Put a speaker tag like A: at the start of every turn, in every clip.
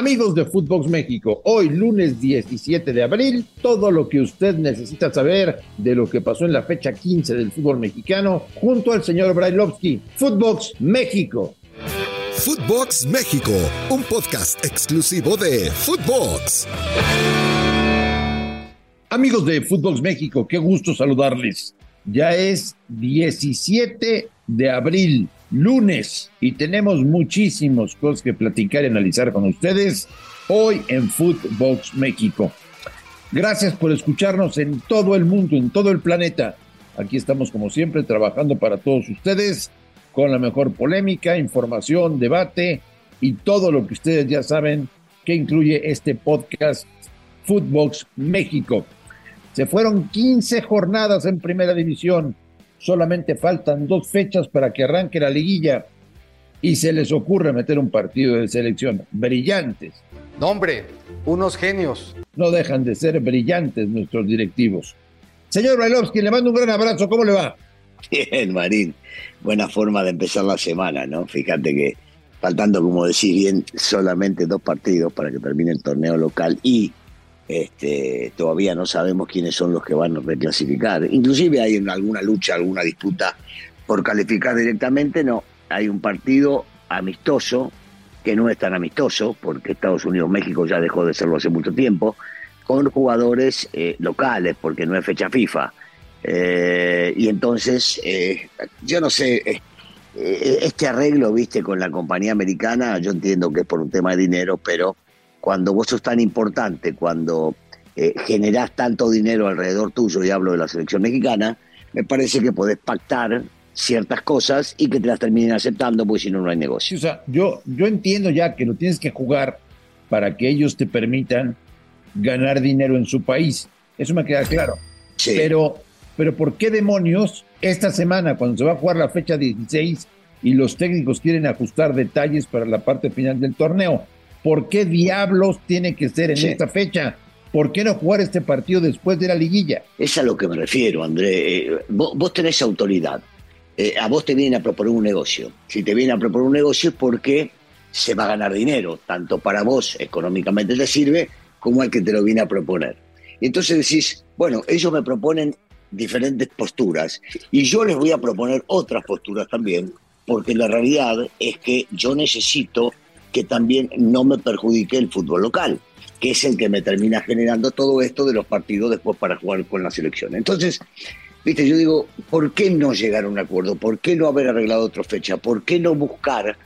A: Amigos de Footbox México, hoy lunes 17 de abril, todo lo que usted necesita saber de lo que pasó en la fecha 15 del fútbol mexicano junto al señor Brailovsky. Footbox México.
B: Footbox México, un podcast exclusivo de Footbox.
A: Amigos de Footbox México, qué gusto saludarles. Ya es 17 de abril lunes y tenemos muchísimos cosas que platicar y analizar con ustedes hoy en Footbox México. Gracias por escucharnos en todo el mundo, en todo el planeta. Aquí estamos como siempre trabajando para todos ustedes con la mejor polémica, información, debate y todo lo que ustedes ya saben que incluye este podcast Footbox México. Se fueron 15 jornadas en primera división solamente faltan dos fechas para que arranque la liguilla y se les ocurre meter un partido de selección. Brillantes.
C: No, hombre, unos genios.
A: No dejan de ser brillantes nuestros directivos. Señor Brailovsky, le mando un gran abrazo. ¿Cómo le va?
D: Bien, Marín. Buena forma de empezar la semana, ¿no? Fíjate que faltando, como decís bien, solamente dos partidos para que termine el torneo local y este, todavía no sabemos quiénes son los que van a reclasificar. Inclusive hay alguna lucha, alguna disputa por calificar directamente, no. Hay un partido amistoso, que no es tan amistoso, porque Estados Unidos-México ya dejó de serlo hace mucho tiempo, con jugadores eh, locales, porque no es fecha FIFA. Eh, y entonces, eh, yo no sé, este arreglo, viste, con la compañía americana, yo entiendo que es por un tema de dinero, pero cuando vos sos tan importante, cuando eh, generás tanto dinero alrededor tuyo, y hablo de la selección mexicana, me parece que podés pactar ciertas cosas y que te las terminen aceptando, porque si no, no hay negocio.
A: O sea, yo, yo entiendo ya que lo tienes que jugar para que ellos te permitan ganar dinero en su país. Eso me queda claro.
D: Sí.
A: Pero, pero ¿por qué demonios esta semana, cuando se va a jugar la fecha 16 y los técnicos quieren ajustar detalles para la parte final del torneo? ¿Por qué diablos tiene que ser en
D: Sí.
A: esta fecha? ¿Por qué no jugar este partido después de la liguilla?
D: Es a lo que me refiero, André. Eh, vos, vos tenés autoridad. Eh, a vos te vienen a proponer un negocio. Si te vienen a proponer un negocio es porque se va a ganar dinero, tanto para vos económicamente te sirve, como al que te lo viene a proponer. Y entonces decís, bueno, ellos me proponen diferentes posturas y yo les voy a proponer otras posturas también, porque la realidad es que yo necesito que también no me perjudique el fútbol local, que es el que me termina generando todo esto de los partidos después para jugar con la selección. Entonces, viste, yo digo, ¿por qué no llegar a un acuerdo? ¿Por qué no haber arreglado otra fecha? ¿Por qué no buscar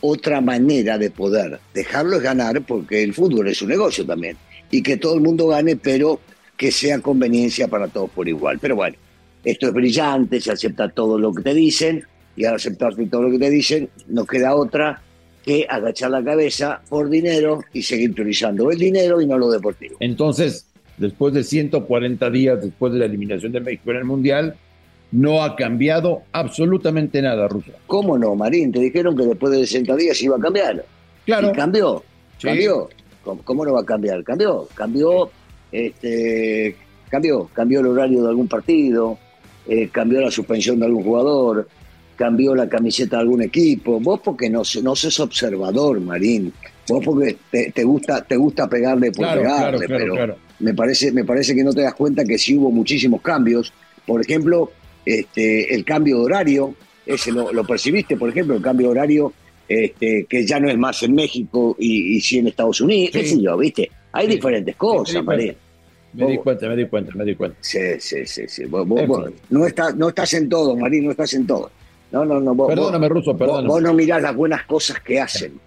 D: otra manera de poder dejarlos ganar? Porque el fútbol es un negocio también. Y que todo el mundo gane, pero que sea conveniencia para todos por igual. Pero bueno, esto es brillante, se acepta todo lo que te dicen, y al aceptar todo lo que te dicen, no queda otra que agachar la cabeza por dinero y seguir priorizando el dinero y no lo deportivo.
A: Entonces, después de 140 días después de la eliminación de México en el Mundial, no ha cambiado absolutamente nada, Rusia.
D: ¿Cómo no, Marín? Te dijeron que después de 60 días iba a cambiar.
A: Claro,
D: Y cambió.
A: Sí.
D: Cambió. ¿Cómo, cómo no va a cambiar? Cambió. Cambió, este, cambió. Cambió el horario de algún partido, eh, cambió la suspensión de algún jugador, cambió la camiseta de algún equipo. Vos porque no, no sos observador, Marín. Vos porque te, te gusta, te gusta pegarle por
A: claro,
D: pegarle,
A: claro,
D: pero
A: claro.
D: me parece, me parece que no te das cuenta que sí hubo muchísimos cambios. Por ejemplo, este, el cambio de horario, ese lo, lo percibiste, por ejemplo, el cambio de horario, este, que ya no es más en México y, y sí en Estados Unidos, qué
A: Sí.
D: sé yo, ¿viste? Hay
A: Sí.
D: diferentes cosas, Marín.
A: Me di cuenta, me di cuenta, me di cuenta.
D: Sí, sí, sí, sí. Vos, vos- vos no, estás, no estás en todo, Marín, no estás en todo. No, no, no. Vos,
A: Perdóname,
D: vos-
A: Ruso, perdóname.
D: Vos, no mirás las buenas cosas que hacen.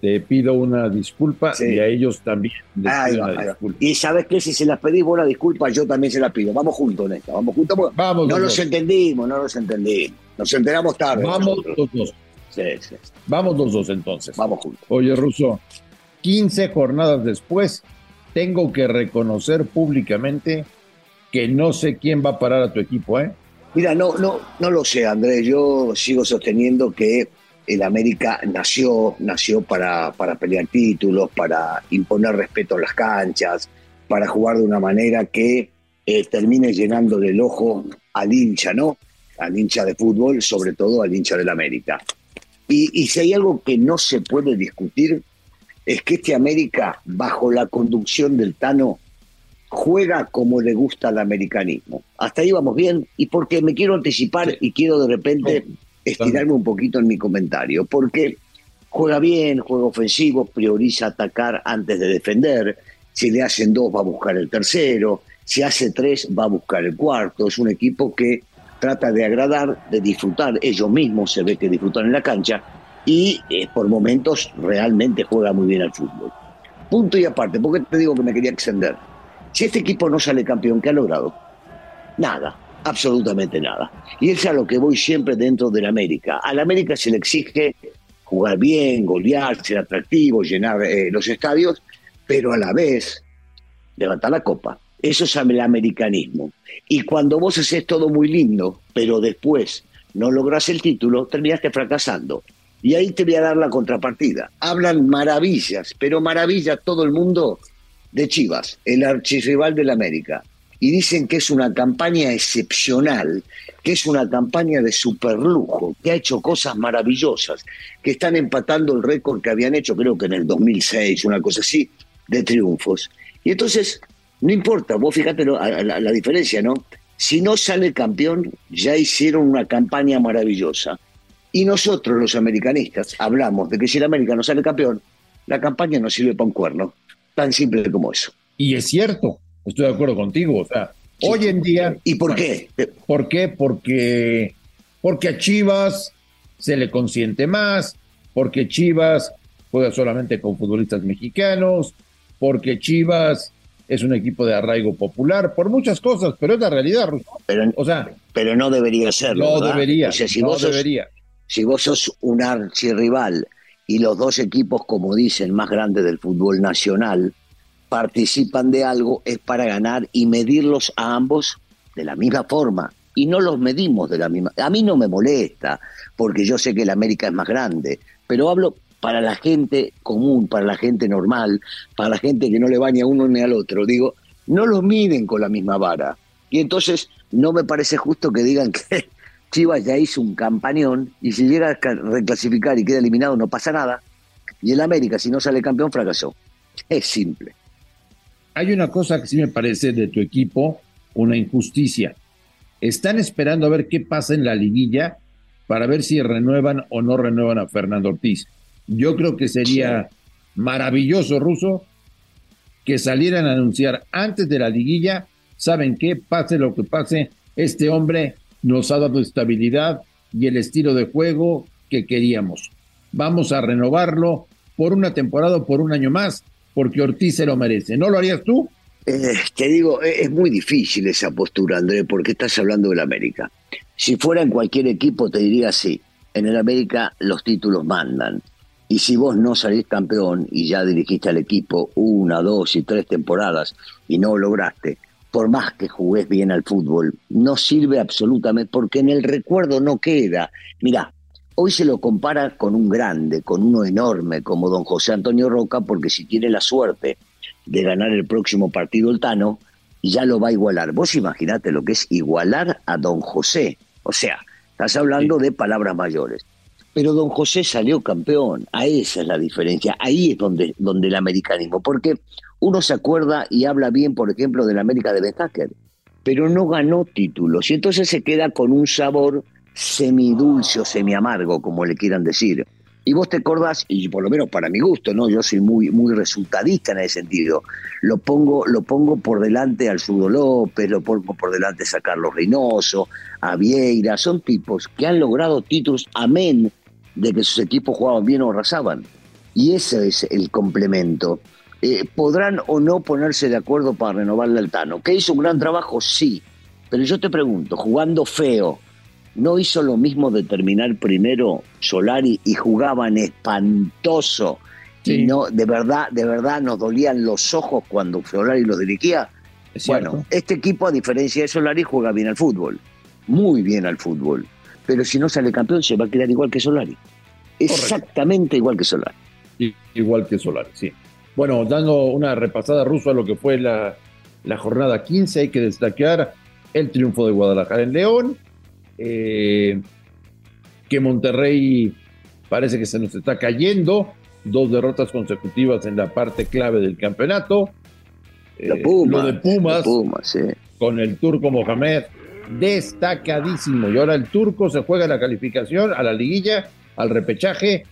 A: Te pido una disculpa
D: Sí.
A: y a ellos también les pido una disculpa.
D: Y sabes qué, si se las pedís vos la disculpa, yo también se las pido. Vamos juntos en esta, vamos juntos.
A: Vamos
D: no
A: los
D: entendimos, no los entendimos. Nos enteramos tarde.
A: Vamos
D: nosotros.
A: los dos.
D: Sí, sí, sí.
A: Vamos los dos entonces.
D: Vamos juntos.
A: Oye, Ruso, 15 jornadas después, tengo que reconocer públicamente que no sé quién va a parar a tu equipo, ¿eh?
D: Mira, no, no, no lo sé, Andrés. Yo sigo sosteniendo que el América nació, nació para, para pelear títulos, para imponer respeto a las canchas, para jugar de una manera que eh, termine llenando del ojo al hincha, ¿no? Al hincha de fútbol, sobre todo al hincha del América. Y, y si hay algo que no se puede discutir, es que este América, bajo la conducción del Tano, juega como le gusta al americanismo. Hasta ahí vamos bien, y porque me quiero anticipar y quiero de repente estirarme un poquito en mi comentario, porque juega bien, juega ofensivo, prioriza atacar antes de defender, si le hacen dos va a buscar el tercero, si hace tres va a buscar el cuarto, es un equipo que trata de agradar, de disfrutar, ellos mismos se ve que disfrutan en la cancha y eh, por momentos realmente juega muy bien al fútbol. Punto y aparte, porque te digo que me quería extender. Si este equipo no sale campeón, ¿qué ha logrado? Nada, absolutamente nada. Y es a lo que voy siempre dentro del América. Al América se le exige jugar bien, golear, ser atractivo, llenar eh, los estadios, pero a la vez levantar la copa. Eso es el americanismo. Y cuando vos haces todo muy lindo, pero después no logras el título, terminaste fracasando. Y ahí te voy a dar la contrapartida. Hablan maravillas, pero maravilla todo el mundo de Chivas, el archirrival del América. Y dicen que es una campaña excepcional, que es una campaña de superlujo, que ha hecho cosas maravillosas, que están empatando el récord que habían hecho, creo que en el 2006, una cosa así, de triunfos. Y entonces, no importa, vos fíjate la, la diferencia, ¿no? Si no sale campeón, ya hicieron una campaña maravillosa. Y nosotros, los americanistas, hablamos de que si el América no sale campeón, la campaña no sirve para un cuerno. Tan simple como eso.
A: Y es cierto, estoy de acuerdo contigo. O sea, hoy en día.
D: ¿Y por qué?
A: ¿Por qué? Porque, porque a Chivas se le consiente más, porque Chivas juega solamente con futbolistas mexicanos, porque Chivas es un equipo de arraigo popular, por muchas cosas, pero es la realidad,
D: Pero, o sea, pero no debería serlo.
A: No debería.
D: si
A: no
D: vos
A: debería
D: si vos sos un archirrival y los dos equipos, como dicen, más grandes del fútbol nacional, participan de algo, es para ganar y medirlos a ambos de la misma forma. Y no los medimos de la misma. A mí no me molesta, porque yo sé que la América es más grande, pero hablo para la gente común, para la gente normal, para la gente que no le va ni a uno ni al otro. Digo, no los miden con la misma vara. Y entonces no me parece justo que digan que Chivas ya hizo un campañón y si llega a reclasificar y queda eliminado no pasa nada. Y el América, si no sale campeón, fracasó. Es simple.
A: Hay una cosa que sí me parece de tu equipo, una injusticia. Están esperando a ver qué pasa en la liguilla para ver si renuevan o no renuevan a Fernando Ortiz. Yo creo que sería maravilloso, Ruso, que salieran a anunciar antes de la liguilla, ¿saben qué? Pase lo que pase, este hombre nos ha dado estabilidad y el estilo de juego que queríamos. Vamos a renovarlo por una temporada o por un año más, porque Ortiz se lo merece. ¿No lo harías tú?
D: Eh, te digo, e-, es muy difícil esa postura, André, porque estás hablando del América. Si fuera en cualquier equipo, te diría sí. En el América los títulos mandan. Y si vos no salís campeón y ya dirigiste al equipo una, dos y tres temporadas y no lograste, por más que jugués bien al fútbol, no sirve absolutamente porque en el recuerdo no queda. Mirá, hoy se lo compara con un grande, con uno enorme como don José Antonio Roca, porque si tiene la suerte de ganar el próximo partido el Tano, ya lo va a igualar. Vos imaginate lo que es igualar a don José. O sea, estás hablando de palabras mayores. Pero don José salió campeón, a esa es la diferencia, ahí es donde, donde el americanismo, porque uno se acuerda y habla bien, por ejemplo, de la América de Ben pero no ganó títulos y entonces se queda con un sabor semidulce o semiamargo, como le quieran decir. Y vos te acordás, y por lo menos para mi gusto, ¿no? Yo soy muy, muy resultadista en ese sentido. Lo pongo, lo pongo por delante al Sudo López, lo pongo por delante a Carlos Reynoso, a Vieira, son tipos que han logrado títulos, amén de que sus equipos jugaban bien o arrasaban. Y ese es el complemento. Eh, podrán o no ponerse de acuerdo para renovarle al Tano. ¿Que hizo un gran trabajo? Sí. Pero yo te pregunto, jugando feo, ¿no hizo lo mismo de terminar primero Solari y jugaban espantoso? Y no, de verdad, de verdad nos dolían los ojos cuando Solari los dirigía. Bueno, este equipo, a diferencia de Solari, juega bien al fútbol. Muy bien al fútbol. Pero si no sale campeón, se va a quedar igual que Solari. Exactamente igual que Solari.
A: Igual que Solari, sí. Bueno, dando una repasada ruso a lo que fue la, jornada 15, hay que destacar el triunfo de Guadalajara en León, eh, que Monterrey parece que se nos está cayendo, dos derrotas consecutivas en la parte clave del campeonato.
D: Lo, Puma,
A: lo de Pumas, con el turco Mohamed, destacadísimo. Y ahora el turco se juega la calificación a la liguilla, al repechaje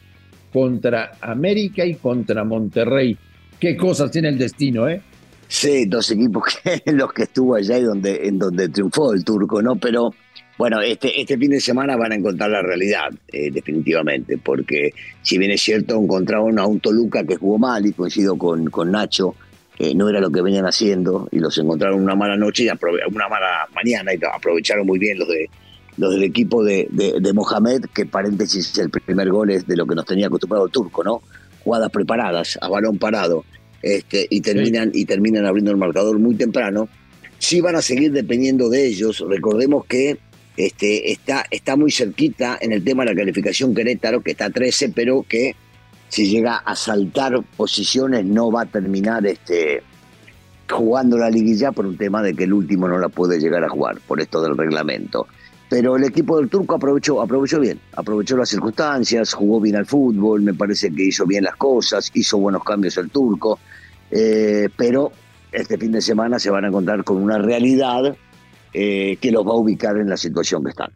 A: contra América y contra Monterrey. Qué cosas tiene el destino, ¿eh?
D: Sí, dos equipos que los que estuvo allá y donde, en donde triunfó el turco, ¿no? Pero bueno, este, este fin de semana van a encontrar la realidad, eh, definitivamente, porque si bien es cierto, encontraron a un Toluca que jugó mal y coincido con, con Nacho, que no era lo que venían haciendo y los encontraron una mala noche y una mala mañana y aprovecharon muy bien los de los del equipo de, de, Mohamed, que paréntesis el primer gol es de lo que nos tenía acostumbrado el turco, ¿no? Jugadas preparadas, a balón parado, este, y terminan, y terminan abriendo el marcador muy temprano. Sí van a seguir dependiendo de ellos. Recordemos que este, está, está muy cerquita en el tema de la calificación Querétaro, que está 13, pero que si llega a saltar posiciones no va a terminar este, jugando la liguilla por un tema de que el último no la puede llegar a jugar, por esto del reglamento. Pero el equipo del turco aprovechó, aprovechó bien, aprovechó las circunstancias, jugó bien al fútbol, me parece que hizo bien las cosas, hizo buenos cambios el turco, eh, pero este fin de semana se van a encontrar con una realidad eh, que los va a ubicar en la situación que están.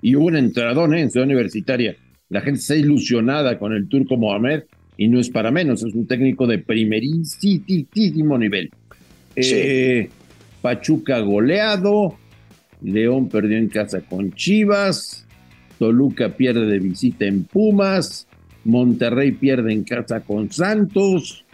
A: Y hubo un entradón ¿eh? en Ciudad Universitaria. La gente está ilusionada con el turco Mohamed y no es para menos, es un técnico de primerísimo nivel. Pachuca goleado, León perdió en casa con Chivas, Toluca pierde de visita en Pumas, Monterrey pierde en casa con Santos.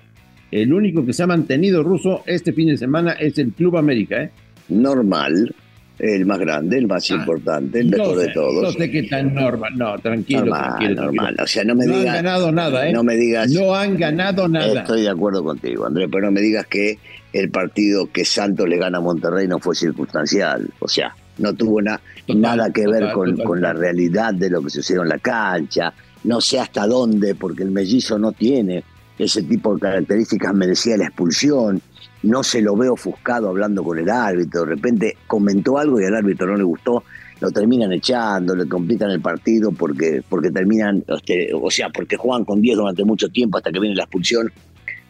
A: El único que se ha mantenido ruso este fin de semana es el Club América. ¿eh?
D: Normal, el más grande, el más ah, importante, el mejor de todos.
A: No sé qué tan normal. No, tranquilo,
D: normal, Normal. O sea, no me
A: no
D: digas.
A: han ganado nada, ¿eh?
D: No me digas.
A: No han ganado nada.
D: Estoy de acuerdo contigo, Andrés, pero no me digas que el partido que Santos le gana a Monterrey no fue circunstancial. O sea, no tuvo nada que ver con, con, la realidad de lo que sucedió en la cancha. No sé hasta dónde, porque el mellizo no tiene ese tipo de características, merecía la expulsión. No se lo veo ofuscado hablando con el árbitro. De repente comentó algo y al árbitro no le gustó. Lo terminan echando, le complican el partido porque, porque terminan, este, o sea, porque juegan con 10 durante mucho tiempo hasta que viene la expulsión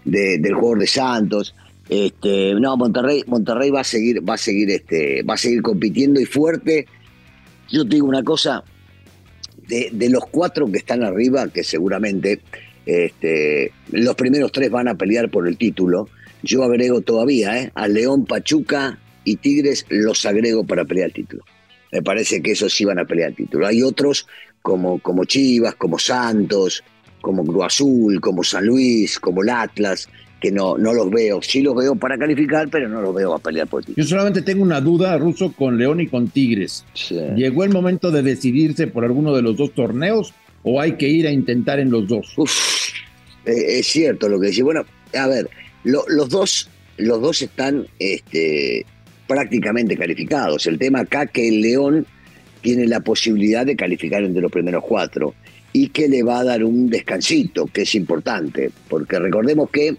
D: del jugador de Santos. Este, no, Monterrey, Monterrey va a seguir, va a seguir, este, va a seguir compitiendo y fuerte. Yo te digo una cosa, de, los cuatro que están arriba, que seguramente este, los primeros tres van a pelear por el título, yo agrego todavía, ¿eh? a León, Pachuca y Tigres los agrego para pelear el título. Me parece que esos sí van a pelear el título. Hay otros como, como Chivas, como Santos, como Cruz Azul, como San Luis, como el Atlas, que no, no los veo. Sí los veo para calificar, pero no los veo a pelear por ti.
A: Yo solamente tengo una duda, Ruso, con León y con Tigres. ¿Llegó el momento de decidirse por alguno de los dos torneos o hay que ir a intentar en los dos?
D: Uf, eh, es cierto lo que dice. Bueno, a ver, los, dos, los dos están este, prácticamente calificados. El tema acá que el León tiene la posibilidad de calificar entre los primeros cuatro y que le va a dar un descansito, que es importante, porque recordemos que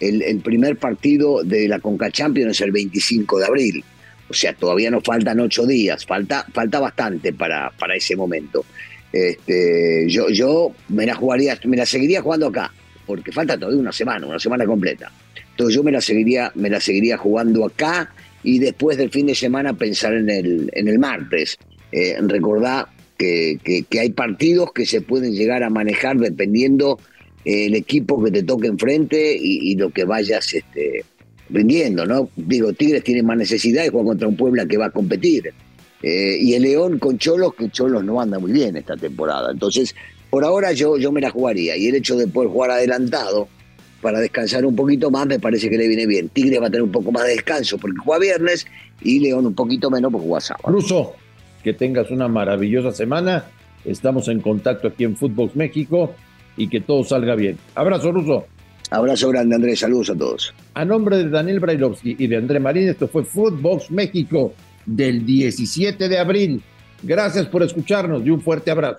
D: el, primer partido de la Conca Champions es el 25 de abril. O sea, todavía nos faltan ocho días, falta, falta bastante para, para ese momento. Este, yo, yo me la jugaría, me la seguiría jugando acá, porque falta todavía una semana, una semana completa. Entonces yo me la seguiría, me la seguiría jugando acá y después del fin de semana pensar en el, en el martes. Eh, recordar que, que, hay partidos que se pueden llegar a manejar dependiendo el equipo que te toque enfrente y, lo que vayas este, rindiendo, ¿no? Digo, Tigres tiene más necesidad y juega contra un Puebla que va a competir. Eh, y el León con Cholos, que Cholos no anda muy bien esta temporada. Entonces, por ahora yo, yo me la jugaría. Y el hecho de poder jugar adelantado para descansar un poquito más me parece que le viene bien. Tigres va a tener un poco más de descanso porque juega viernes y León un poquito menos porque juega sábado.
A: Ruso, que tengas una maravillosa semana. Estamos en contacto aquí en Fútbol México y que todo salga bien. Abrazo, Ruso.
D: Abrazo grande, Andrés. Saludos a todos.
A: A nombre de Daniel Brailovsky y de André Marín, esto fue Footbox México del 17 de abril. Gracias por escucharnos y un fuerte abrazo.